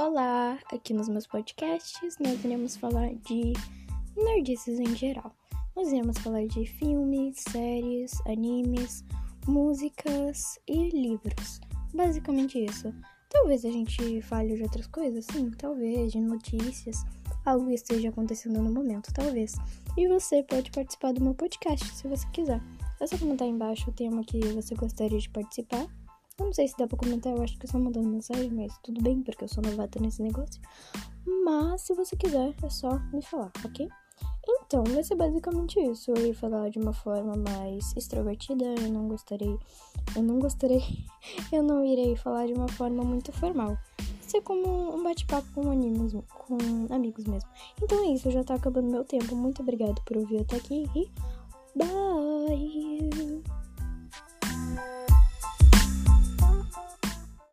Olá! Aqui nos meus podcasts nós iremos falar de nerdices em geral. Nós iremos falar de filmes, séries, animes, músicas e livros. Basicamente isso. Talvez a gente fale de outras coisas, sim, talvez, de notícias, algo esteja acontecendo no momento, talvez. E você pode participar do meu podcast se você quiser. É só comentar embaixo o tema que você gostaria de participar eu não sei se dá pra comentar, eu acho que é só mandando mensagem, mas tudo bem, porque eu sou novata nesse negócio. Mas se você quiser, é só me falar, ok? Então, vai ser basicamente isso. Eu ia falar de uma forma mais extrovertida, eu não gostaria. Eu não gostaria. eu não irei falar de uma forma muito formal. Vai ser como um bate-papo com amigos, com amigos mesmo. Então é isso, já tá acabando meu tempo. Muito obrigado por ouvir até aqui e bye!